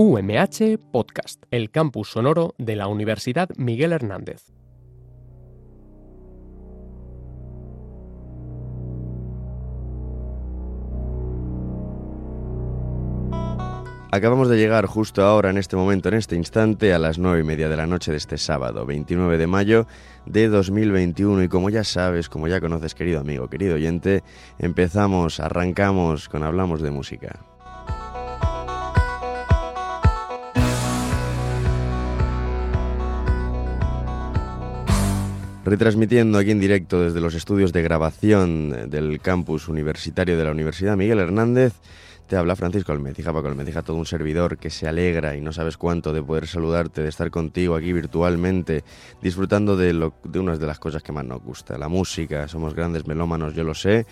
UMH Podcast, el campus sonoro de la Universidad Miguel Hernández. Acabamos de llegar justo ahora, en este momento, en este instante, a las nueve y media de la noche de este sábado, 29 de mayo de 2021. Y como ya sabes, como ya conoces, querido amigo, querido oyente, empezamos, arrancamos con Hablamos de Música. Retransmitiendo aquí en directo desde los estudios de grabación del campus universitario de la Universidad Miguel Hernández, te habla Francisco Almecija, Paco Almecija, todo un servidor que se alegra y no sabes cuánto de poder saludarte, de estar contigo aquí virtualmente, disfrutando de, lo, de unas de las cosas que más nos gusta, la música. Somos grandes melómanos, yo lo sé,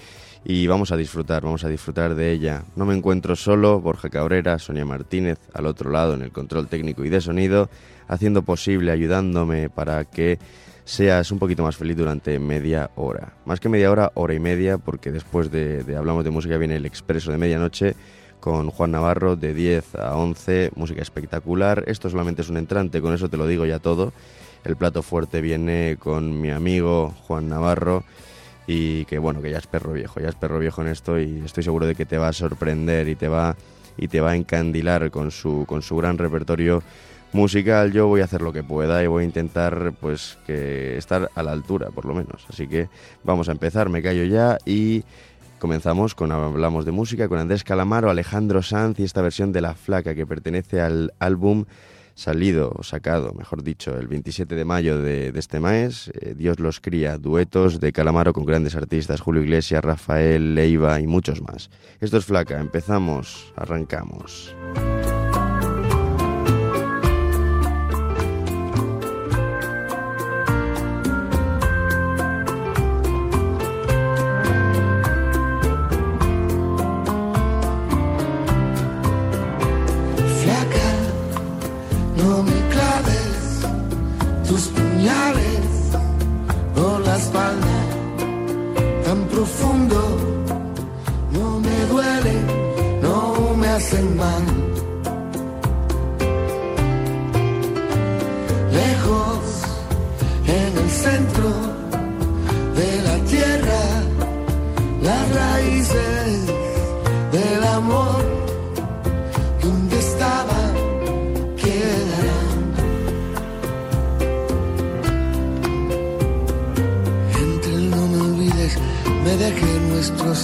y vamos a disfrutar, vamos a disfrutar de ella. No me encuentro solo, Borja Cabrera, Sonia Martínez, al otro lado en el control técnico y de sonido, haciendo posible, ayudándome para que seas un poquito más feliz durante media hora. Más que media hora, hora y media, porque después de, Hablamos de Música viene el expreso de medianoche con Juan Navarro de 10 a 11, música espectacular. Esto solamente es un entrante, con eso te lo digo ya todo. El plato fuerte viene con mi amigo Juan Navarro y que bueno, que ya es perro viejo, ya es perro viejo en esto y estoy seguro de que te va a sorprender y te va y te va a encandilar con su con su gran repertorio musical yo voy a hacer lo que pueda y voy a intentar pues que estar a la altura por lo menos. Así que vamos a empezar, me callo ya y comenzamos con hablamos de música con Andrés Calamaro, Alejandro Sanz y esta versión de La Flaca que pertenece al álbum salido sacado, mejor dicho, el 27 de mayo de, este mes, eh, Dios los cría, duetos de Calamaro con grandes artistas, Julio Iglesias, Rafael, Leiva y muchos más. Esto es Flaca, empezamos, arrancamos.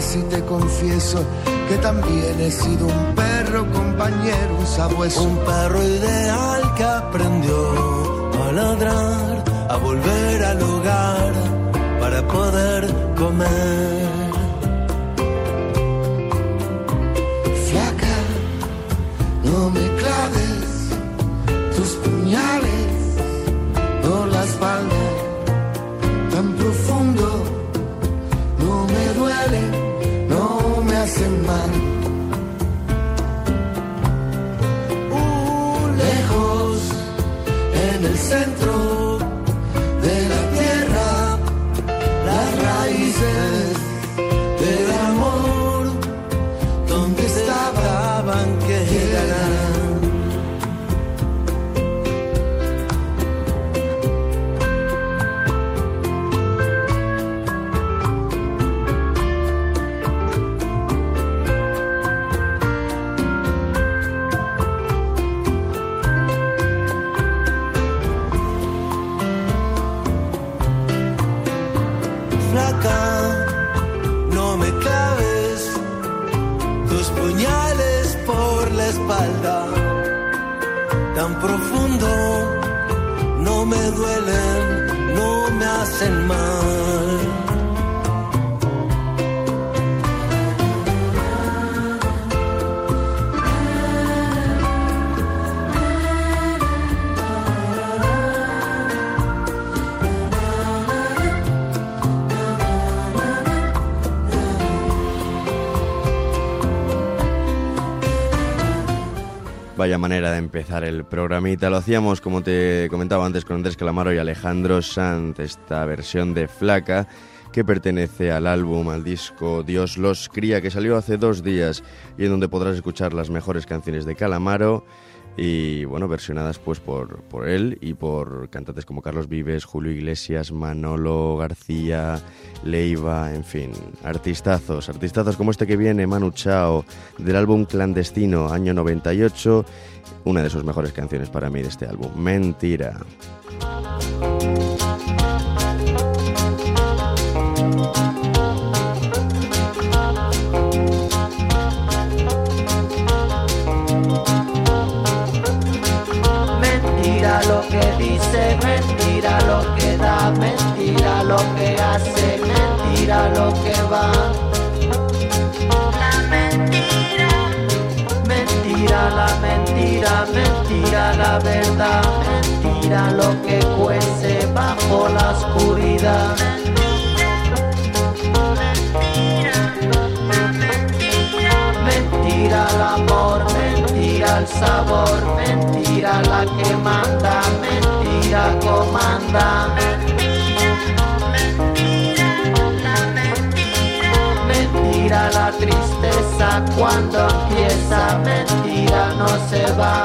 Aunque casi te confieso que también he sido un perro compañero, un sabueso, un perro ideal que aprendió a ladrar, a volver al hogar para poder comer. tan profundo, no me duelen, no me hacen mal. Vaya manera de empezar el programita. Lo hacíamos, como te comentaba antes, con Andrés Calamaro y Alejandro Sanz, esta versión de Flaca que pertenece al álbum, al disco Dios los cría, que salió hace dos días y en donde podrás escuchar las mejores canciones de Calamaro y bueno, versionadas pues por, por él y por cantantes como Carlos Vives, Julio Iglesias, Manolo García, Leiva, en fin, artistazos, artistazos como este que viene, Manu Chao, del álbum Clandestino, año 98, una de sus mejores canciones para mí de este álbum, Mentira. Mentira, la verdad, mentira lo que cuece bajo la oscuridad. Mentira el amor, mentira el sabor, mentira la que manda, mentira comanda. mentira la tristeza cuando empieza, mentira no se va,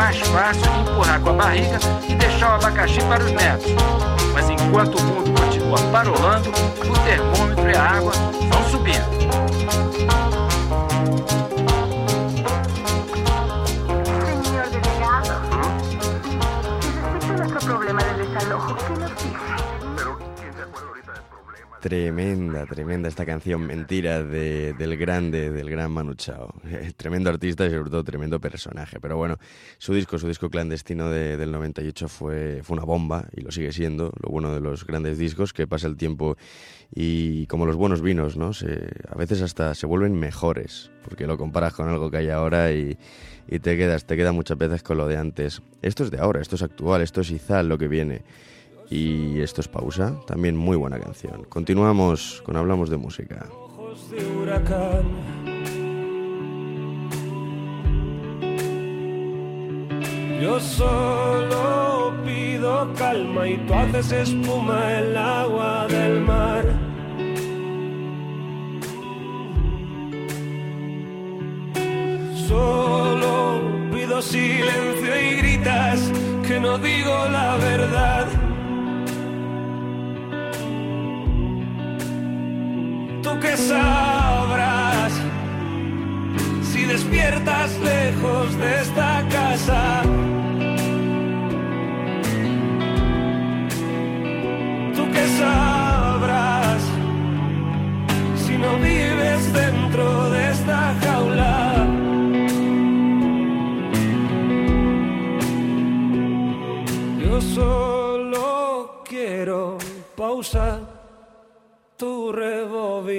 mais fácil empurrar com a barriga e deixar o abacaxi para os netos. Mas enquanto o mundo continua parolando, o termômetro e a água vão subindo. Tremenda, tremenda esta canción Mentira de, del grande, del gran Manu Chao. Tremendo artista y sobre todo tremendo personaje. Pero bueno, su disco, su disco clandestino de, del 98 fue, fue una bomba y lo sigue siendo. Lo bueno de los grandes discos, que pasa el tiempo y como los buenos vinos, ¿no? Se, a veces hasta se vuelven mejores, porque lo comparas con algo que hay ahora y, y te quedas, te queda muchas veces con lo de antes. Esto es de ahora, esto es actual, esto es Izal lo que viene. Y esto es pausa, también muy buena canción. Continuamos con Hablamos de Música. Ojos de huracán. Yo solo pido calma y tú haces espuma el agua del mar. Solo pido silencio y gritas que no digo la verdad. Que sabrás si despiertas lejos de esta casa.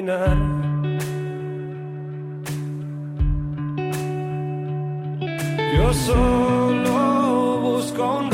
Rebobinar. Yo solo busco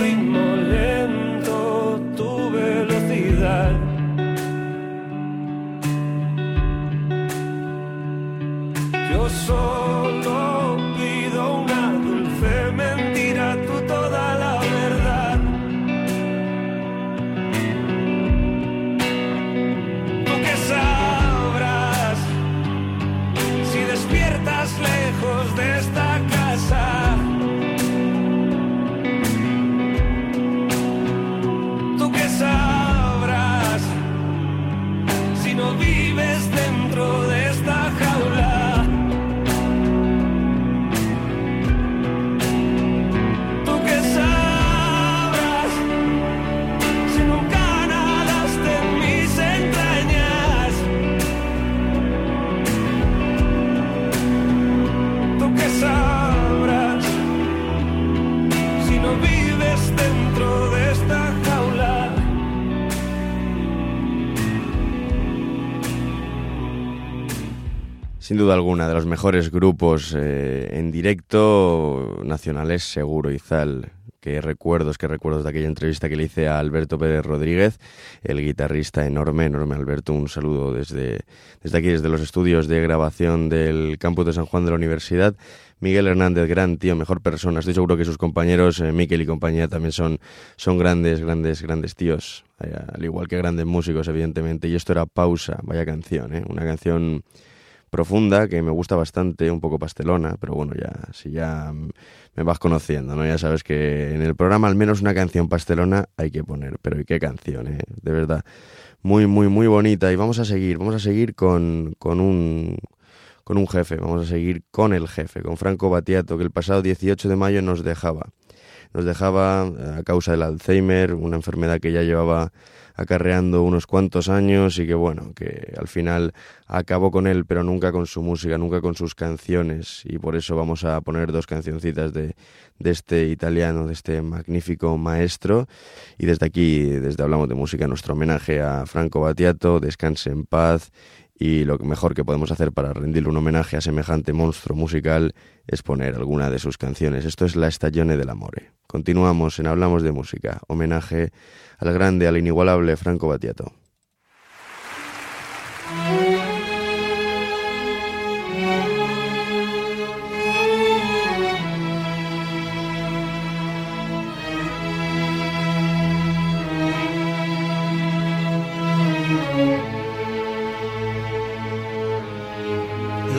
Sin duda alguna, de los mejores grupos eh, en directo nacionales, seguro, Izal. Qué recuerdos, qué recuerdos de aquella entrevista que le hice a Alberto Pérez Rodríguez, el guitarrista enorme, enorme Alberto. Un saludo desde, desde aquí, desde los estudios de grabación del campus de San Juan de la Universidad. Miguel Hernández, gran tío, mejor persona. Estoy seguro que sus compañeros, eh, Miquel y compañía, también son, son grandes, grandes, grandes tíos. Eh, al igual que grandes músicos, evidentemente. Y esto era Pausa, vaya canción, ¿eh? Una canción profunda que me gusta bastante, un poco pastelona, pero bueno, ya si ya me vas conociendo, ¿no? Ya sabes que en el programa al menos una canción pastelona hay que poner, pero ¿y qué canción, eh? De verdad, muy, muy, muy bonita. Y vamos a seguir, vamos a seguir con, con un con un jefe, vamos a seguir con el jefe, con Franco Battiato, que el pasado 18 de mayo nos dejaba. Nos dejaba a causa del Alzheimer, una enfermedad que ya llevaba acarreando unos cuantos años y que bueno, que al final acabó con él, pero nunca con su música, nunca con sus canciones. Y por eso vamos a poner dos cancioncitas de, de este italiano, de este magnífico maestro. Y desde aquí, desde Hablamos de Música, nuestro homenaje a Franco Battiato, descanse en paz y lo mejor que podemos hacer para rendirle un homenaje a semejante monstruo musical es poner alguna de sus canciones. Esto es La Stagione del Amore. Continuamos en Hablamos de Música, homenaje al grande, al inigualable Franco Battiato.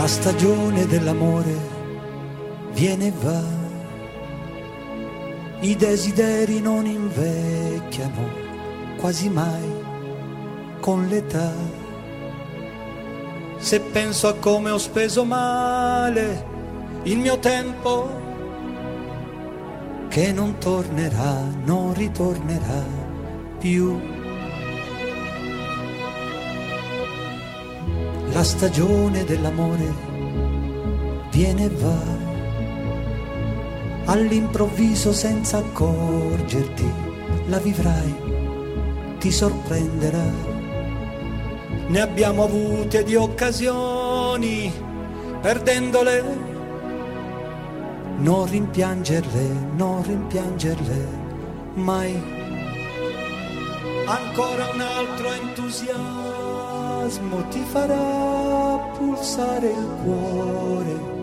Stagione dell'amore viene e va, i desideri non invecchiano quasi mai con l'età. Se penso a come ho speso male il mio tempo, che non tornerà, non ritornerà più. La stagione dell'amore viene e va, all'improvviso senza accorgerti, la vivrai, ti sorprenderà. Ne abbiamo avute di occasioni, perdendole. Non rimpiangerle, non rimpiangerle mai. Ancora un altro entusiasmo ti farà pulsare il cuore.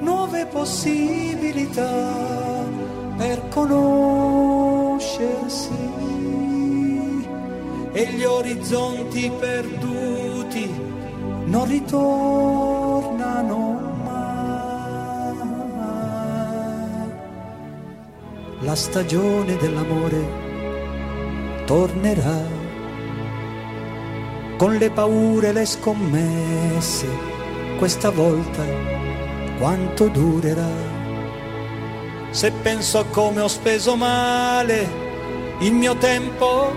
Nuove possibilità per conoscersi e gli orizzonti perduti non ritornano mai. La stagione dell'amore tornerà con le paure e le scommesse, questa volta quanto durerà? Se penso a come ho speso male il mio tempo,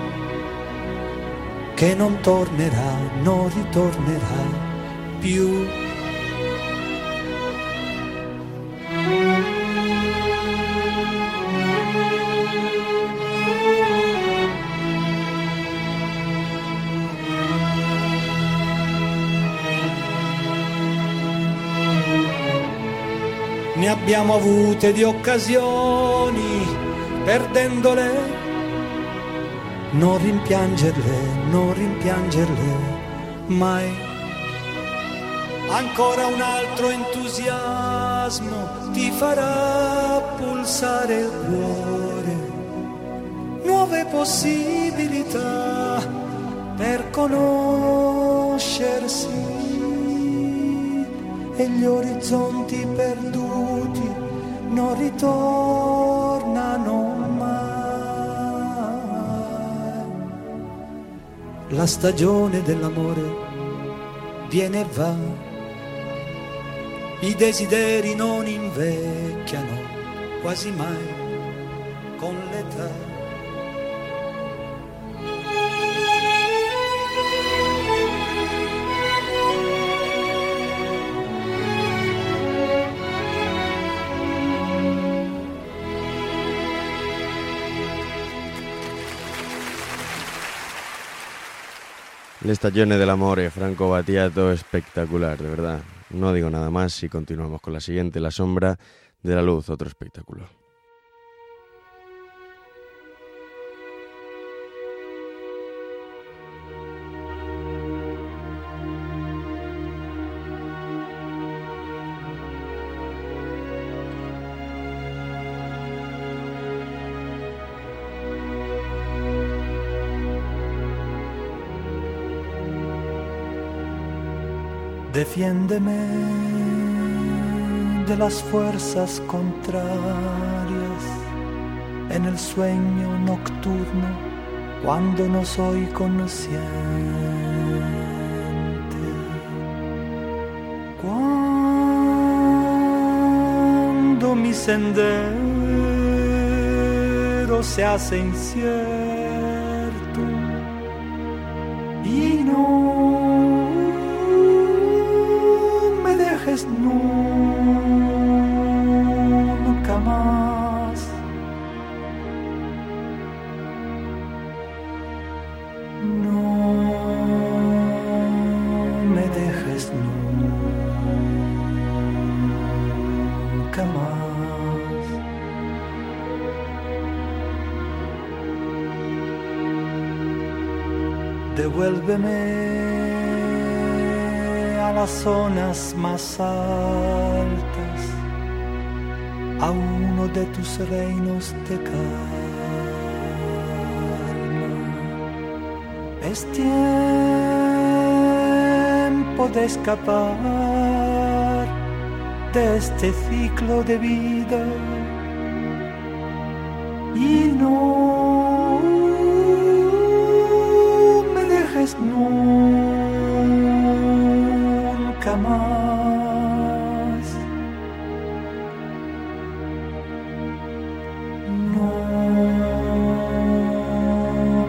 che non tornerà, non ritornerà più. Abbiamo avute di occasioni, perdendole. Non rimpiangerle, non rimpiangerle mai. Ancora un altro entusiasmo ti farà pulsare il cuore. Nuove possibilità per conoscersi e gli orizzonti perduti non ritornano mai. La stagione dell'amore viene e va, i desideri non invecchiano quasi mai con l'età. Le stagione del amore, Franco Battiato, espectacular, de verdad. No digo nada más y continuamos con la siguiente, La sombra de la luz, otro espectáculo. Defiéndeme de las fuerzas contrarias en el sueño nocturno cuando no soy consciente. Cuando mi sendero se hace incierto Devuélveme a las zonas más altas, a uno de tus reinos de calma. Es tiempo de escapar de este ciclo de vida y no nunca más. No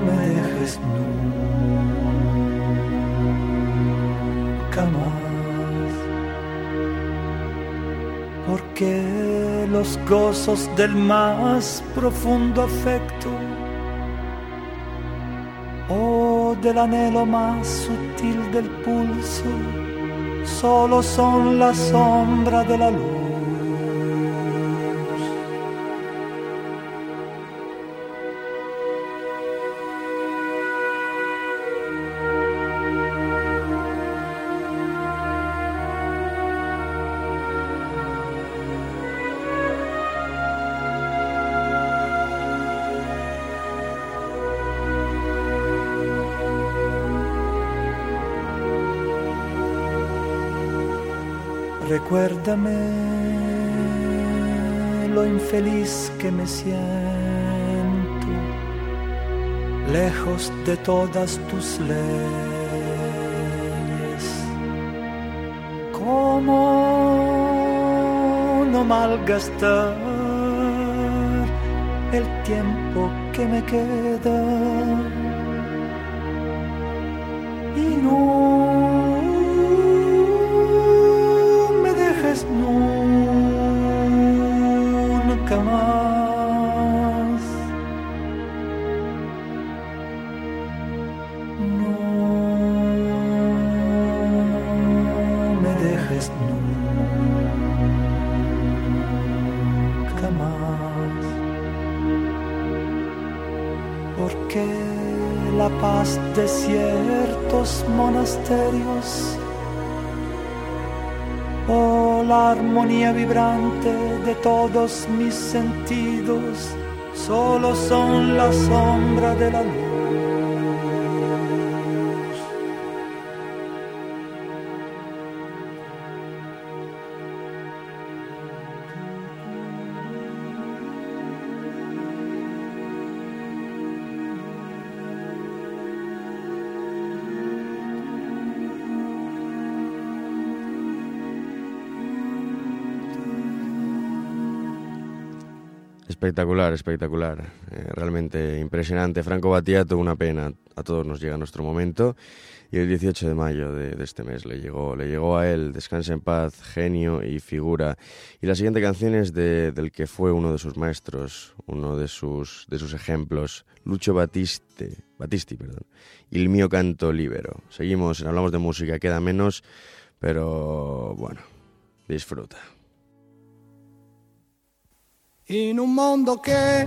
me dejes nunca más, porque los gozos del más profundo afecto o del anhelo más sutil del pulso solo son la sombra de la Recuérdame lo infeliz que me siento, lejos de todas tus leyes. ¿Cómo no malgastar el tiempo que me queda? Nunca más. No me dejes nunca más. Porque la paz de ciertos monasterios Oh, la armonía vibrante todos mis sentidos solo son la sombra de la luz. Espectacular, espectacular. Eh, realmente impresionante. Franco Battiato, una pena. A todos nos llega nuestro momento. Y el 18 de mayo de, de este mes le llegó, le llegó a él Descanse en paz, genio y figura. Y la siguiente canción es de, del que fue uno de sus maestros, uno de sus, de sus ejemplos, Lucho Batiste, Batisti. Perdón, Il mio canto libero. Seguimos, hablamos de música, queda menos, pero bueno, disfruta. In un mondo che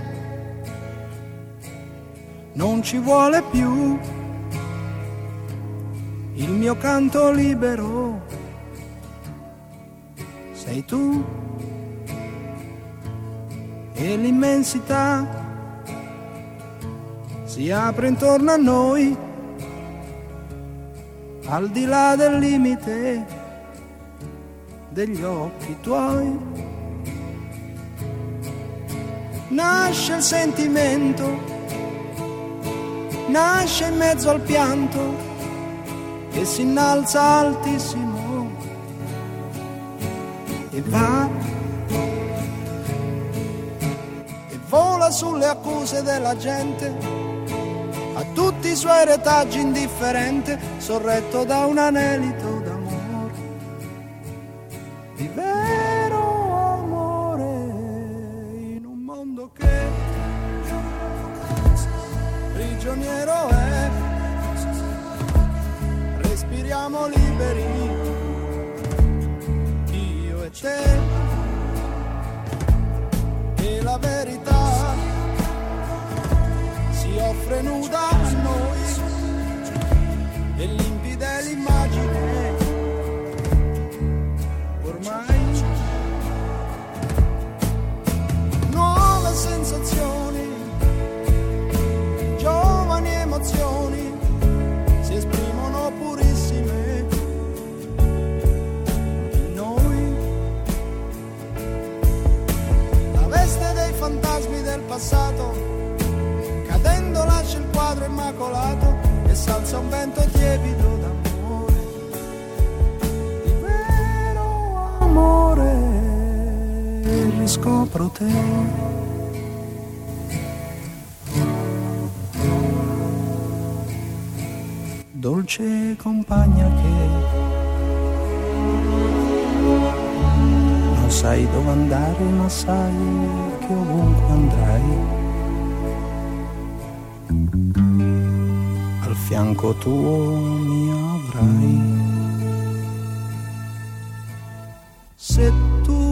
non ci vuole più. Il mio canto libero sei tu. E l'immensità si apre intorno a noi al di là del limite degli occhi tuoi nasce il sentimento, nasce in mezzo al pianto e si innalza altissimo. E va e vola sulle accuse della gente, a tutti i suoi retaggi indifferente, sorretto da un anelito offre nuda a noi e limpida l'immagine ormai nuove sensazioni, giovani emozioni si esprimono purissime in noi. La veste dei fantasmi del passato, quadro immacolato e salza un vento tiepido d'amore. Di vero amore riscopro te. Dolce compagna che sai dove andare, ma sai che ovunque andrai, fianco tuo mi avrai. Se tu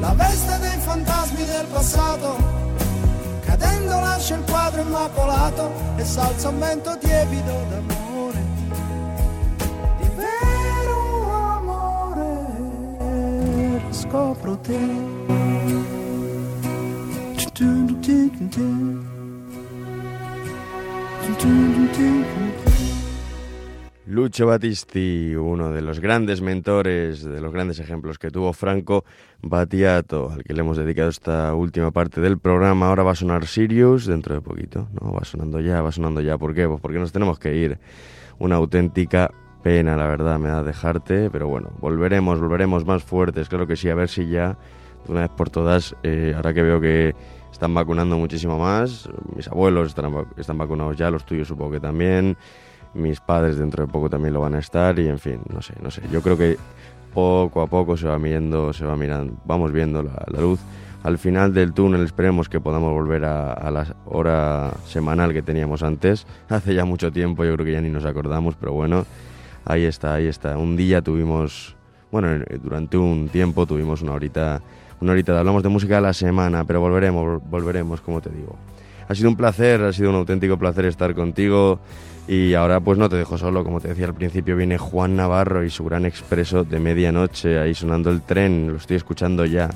La veste dei fantasmi del passato, cadendo lascia il quadro immacolato e salza un vento tiepido d'amore, di vero amore, scopro te. Lucho Battisti, uno de los grandes mentores, de los grandes ejemplos que tuvo Franco Battiato, al que le hemos dedicado esta última parte del programa. Ahora va a sonar Sirius dentro de poquito, ¿no? Va sonando ya, va sonando ya. ¿Por qué? Pues porque nos tenemos que ir. Una auténtica pena, la verdad, me da dejarte, pero bueno, volveremos, volveremos más fuertes, claro que sí, a ver si ya, de una vez por todas, eh, ahora que veo que están vacunando muchísimo más, mis abuelos están, están vacunados ya, los tuyos supongo que también, mis padres dentro de poco también lo van a estar y en fin, no sé, no sé, yo creo que poco a poco se va viendo, se va mirando, vamos viendo la, la luz. Al final del túnel, esperemos que podamos volver a, la hora semanal que teníamos antes, hace ya mucho tiempo, yo creo que ya ni nos acordamos, pero bueno, ahí está, ahí está, un día tuvimos, bueno, durante un tiempo tuvimos una horita, una horita hablamos de música a la semana, pero volveremos, volveremos, como te digo. Ha sido un placer, ha sido un auténtico placer estar contigo y ahora pues no te dejo solo, como te decía al principio, viene Juan Navarro y su gran expreso de medianoche, ahí sonando el tren, lo estoy escuchando ya,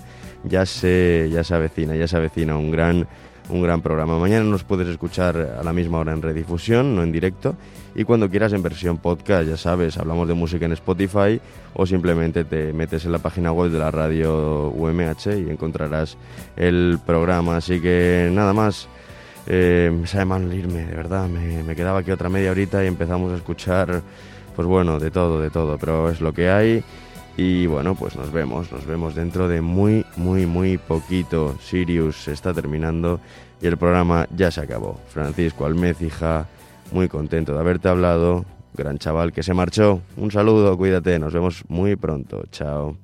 ya se, ya se avecina, ya se avecina un gran, un gran programa. Mañana nos puedes escuchar a la misma hora en redifusión, no en directo, y cuando quieras en versión podcast, ya sabes, hablamos de música en Spotify o simplemente te metes en la página web de la radio UMH y encontrarás el programa. Así que nada más. Eh, me sabe mal irme, de verdad. Me, me quedaba aquí otra media horita y empezamos a escuchar, pues bueno, de todo, de todo. Pero es lo que hay. Y bueno, pues nos vemos, nos vemos dentro de muy, muy, muy poquito. Sirius se está terminando y el programa ya se acabó. Francisco Almécija, muy contento de haberte hablado. Gran chaval que se marchó. Un saludo, cuídate, nos vemos muy pronto. Chao.